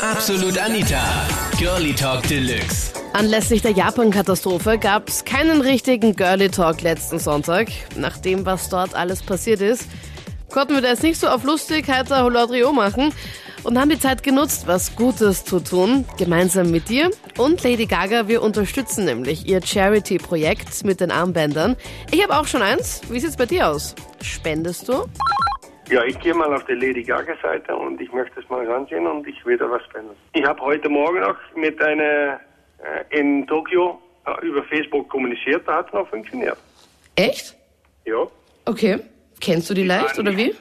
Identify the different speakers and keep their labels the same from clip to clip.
Speaker 1: Absolut Anita. Girlie Talk Deluxe.
Speaker 2: Anlässlich der Japan-Katastrophe gab es keinen richtigen Girly Talk letzten Sonntag. Nach dem, was dort alles passiert ist, konnten wir das nicht so auf lustig, heiter Holodrio machen und haben die Zeit genutzt, was Gutes zu tun, gemeinsam mit dir und Lady Gaga. Wir unterstützen nämlich ihr Charity-Projekt mit den Armbändern. Ich habe auch schon eins. Wie sieht's bei dir aus? Spendest du?
Speaker 3: Ja, ich gehe mal auf die Lady Gaga-Seite und ich möchte es mal ansehen und ich will da was spenden. Ich habe heute Morgen noch mit einer äh, in Tokio äh, über Facebook kommuniziert, da hat es noch funktioniert.
Speaker 2: Echt?
Speaker 3: Ja,
Speaker 2: Okay. Kennst du die leicht oder wie?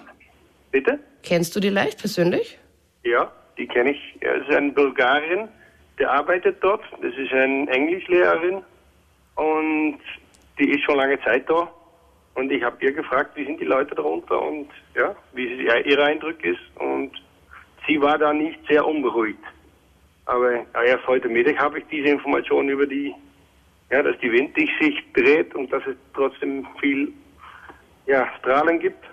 Speaker 3: bitte?
Speaker 2: Kennst du die leicht persönlich?
Speaker 3: Ja, die kenne ich. Er ist eine Bulgarin, der arbeitet dort. Das ist eine Englischlehrerin und die ist schon lange Zeit da. Und ich habe ihr gefragt, wie sind die Leute darunter und ja, wie ihr Eindruck ist. Und sie war da nicht sehr unberuhigt. Aber ja, erst heute Mittag habe ich diese Information über die, ja, dass die Wind sich dreht und dass es trotzdem viel ja, Strahlen gibt.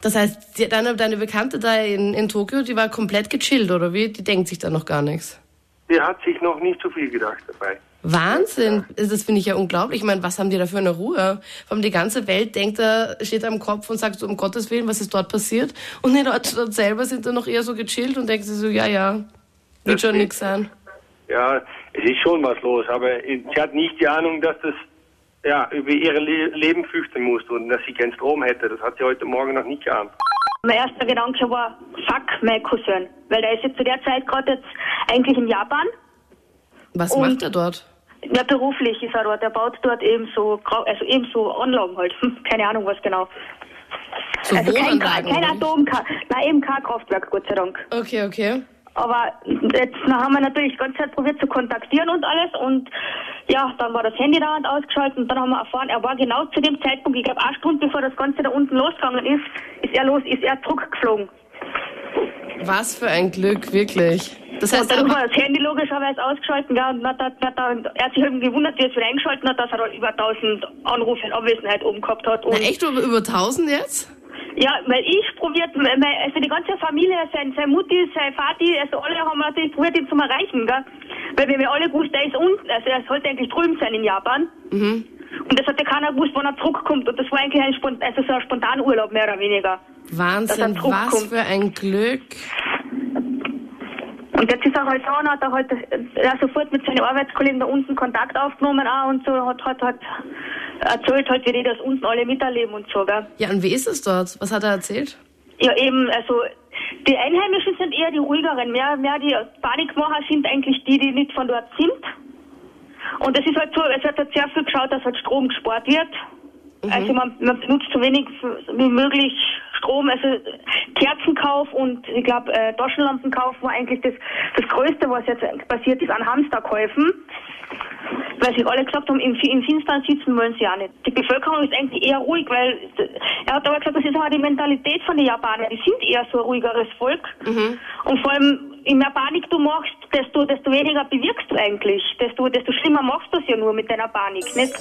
Speaker 2: Das heißt, deine, deine Bekannte da in, in Tokio, die war komplett gechillt, oder wie? Die denkt sich da noch gar nichts.
Speaker 3: Die hat sich noch nicht so viel gedacht dabei.
Speaker 2: Wahnsinn! Das finde ich ja unglaublich. Ich meine, was haben die da für eine Ruhe? Vor allem die ganze Welt denkt da, steht da im Kopf und sagt so, um Gottes Willen, was ist dort passiert? Und die Leute dort selber sind dann noch eher so gechillt und denken sich so, ja, ja, wird
Speaker 3: Das
Speaker 2: schon nix sein.
Speaker 3: Ja, es ist schon was los, aber sie hat nicht die Ahnung, dass das ja über ihr Le Leben fürchten muss und dass sie keinen Strom hätte. Das hat sie heute Morgen noch nicht geahnt.
Speaker 4: Mein erster Gedanke war, fuck, mein Cousin. Weil der ist jetzt zu der Zeit gerade jetzt eigentlich in Japan.
Speaker 2: Was
Speaker 4: Und-
Speaker 2: macht er dort?
Speaker 4: Ja, beruflich ist er dort. Er baut dort eben so, also eben so Anlagen halt. Keine Ahnung, was genau.
Speaker 2: So
Speaker 4: Also kein, kein? Atomkraft, nein, eben kein Kraftwerk, Gott sei Dank.
Speaker 2: Okay, okay.
Speaker 4: Aber jetzt haben wir natürlich die ganze Zeit probiert zu kontaktieren und alles und ja, dann war das Handy da und ausgeschaltet und dann haben wir erfahren, er war genau zu dem Zeitpunkt, ich glaube eine Stunde bevor das Ganze da unten losgegangen ist, ist er los, ist er zurückgeflogen.
Speaker 2: Was für ein Glück, wirklich. Das
Speaker 4: Und
Speaker 2: heißt,
Speaker 4: dann
Speaker 2: aber,
Speaker 4: haben wir das Handy logischerweise ausgeschaltet, ja, und hat, hat, hat, hat, er hat sich gewundert, wie er es wieder eingeschaltet hat, dass er über 1000 Anrufe in Abwesenheit oben gehabt hat. Und
Speaker 2: na echt über, über 1000 jetzt?
Speaker 4: Ja, weil ich probiert, also die ganze Familie, sein, sein Mutti, sein Vati, also alle haben natürlich probiert, ihn zu erreichen, gell? Weil wir haben ja alle gewusst, er ist unten, also er sollte eigentlich drüben sein in Japan.
Speaker 2: Mhm.
Speaker 4: Und das hat ja keiner gewusst, wann er zurückkommt. Und das war eigentlich ein, Spont also so ein Spontanurlaub, mehr oder weniger.
Speaker 2: Wahnsinn, was für ein Glück.
Speaker 4: Und jetzt ist er halt so, und hat er halt er hat sofort mit seinen Arbeitskollegen da unten Kontakt aufgenommen auch und so, hat, hat, hat erzählt halt, wie die das unten alle miterleben und so, gell?
Speaker 2: Ja, und wie ist es dort? Was hat er erzählt?
Speaker 4: Ja, eben, also die Einheimischen sind eher die ruhigeren. Mehr, mehr die Panikmacher sind eigentlich die, die nicht von dort sind. Und es ist halt so, es wird halt sehr viel geschaut, dass halt Strom gespart wird. Also man, man benutzt so wenig wie möglich Strom, also Kerzenkauf und ich glaube äh, Taschenlampenkauf war eigentlich das, das Größte, was jetzt passiert ist an Hamsterkäufen. Weil sich alle gesagt haben, im, im Finstern sitzen wollen sie auch nicht. Die Bevölkerung ist eigentlich eher ruhig, weil er hat aber gesagt, das ist auch die Mentalität von den Japanern. Die sind eher so ein ruhigeres Volk. Und vor allem, je mehr Panik du machst, desto, desto weniger bewirkst du eigentlich. Desto, desto schlimmer machst du es ja nur mit deiner Panik, nicht?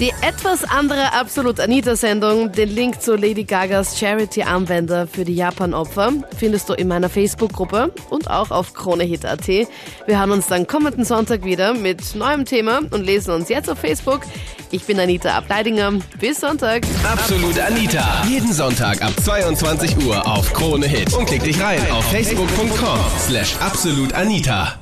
Speaker 2: Die etwas andere Absolut Anita-Sendung, den Link zu Lady Gagas Charity-Armbänder für die Japan-Opfer, findest du in meiner Facebook-Gruppe und auch auf KroneHit.at. Wir hören uns dann kommenden Sonntag wieder mit neuem Thema und lesen uns jetzt auf Facebook. Ich bin Anita Ableidinger. Bis Sonntag.
Speaker 1: Absolut Anita. Jeden Sonntag ab 22 Uhr auf Krone Hit. Und klick dich rein auf facebook.com slash absolutanita.